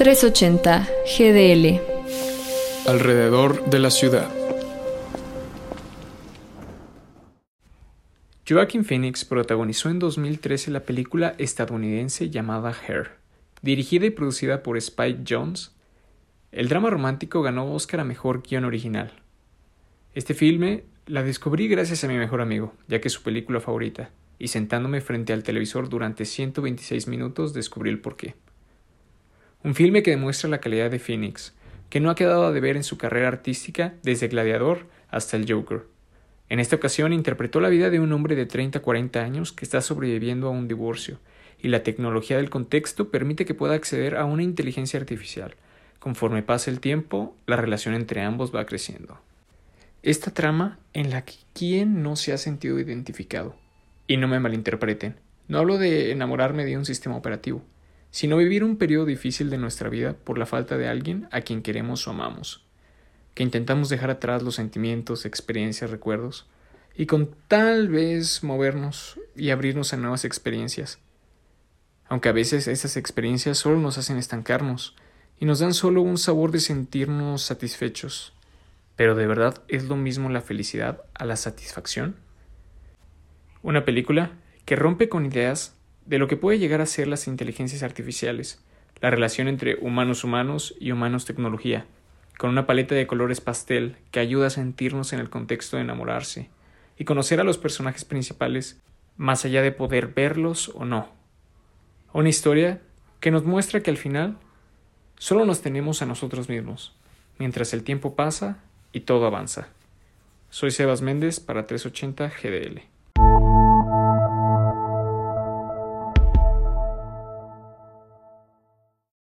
380 GDL. Alrededor de la ciudad. Joaquin Phoenix protagonizó en 2013 la película estadounidense llamada Hair, dirigida y producida por Spike Jones. El drama romántico ganó Oscar a Mejor Guión Original. Este filme la descubrí gracias a mi mejor amigo, ya que es su película favorita, y sentándome frente al televisor durante 126 minutos descubrí el porqué. Un filme que demuestra la calidad de Phoenix, que no ha quedado de ver en su carrera artística desde Gladiador hasta el Joker. En esta ocasión interpretó la vida de un hombre de 30-40 años que está sobreviviendo a un divorcio, y la tecnología del contexto permite que pueda acceder a una inteligencia artificial. Conforme pasa el tiempo, la relación entre ambos va creciendo. Esta trama en la que quién no se ha sentido identificado. Y no me malinterpreten, no hablo de enamorarme de un sistema operativo, sino vivir un periodo difícil de nuestra vida por la falta de alguien a quien queremos o amamos, que intentamos dejar atrás los sentimientos, experiencias, recuerdos, y con tal vez movernos y abrirnos a nuevas experiencias. Aunque a veces esas experiencias solo nos hacen estancarnos y nos dan solo un sabor de sentirnos satisfechos. Pero de verdad es lo mismo la felicidad a la satisfacción. Una película que rompe con ideas de lo que puede llegar a ser las inteligencias artificiales, la relación entre humanos humanos y humanos tecnología, con una paleta de colores pastel que ayuda a sentirnos en el contexto de enamorarse y conocer a los personajes principales más allá de poder verlos o no. Una historia que nos muestra que al final solo nos tenemos a nosotros mismos, mientras el tiempo pasa y todo avanza. Soy Sebas Méndez para 380 GDL.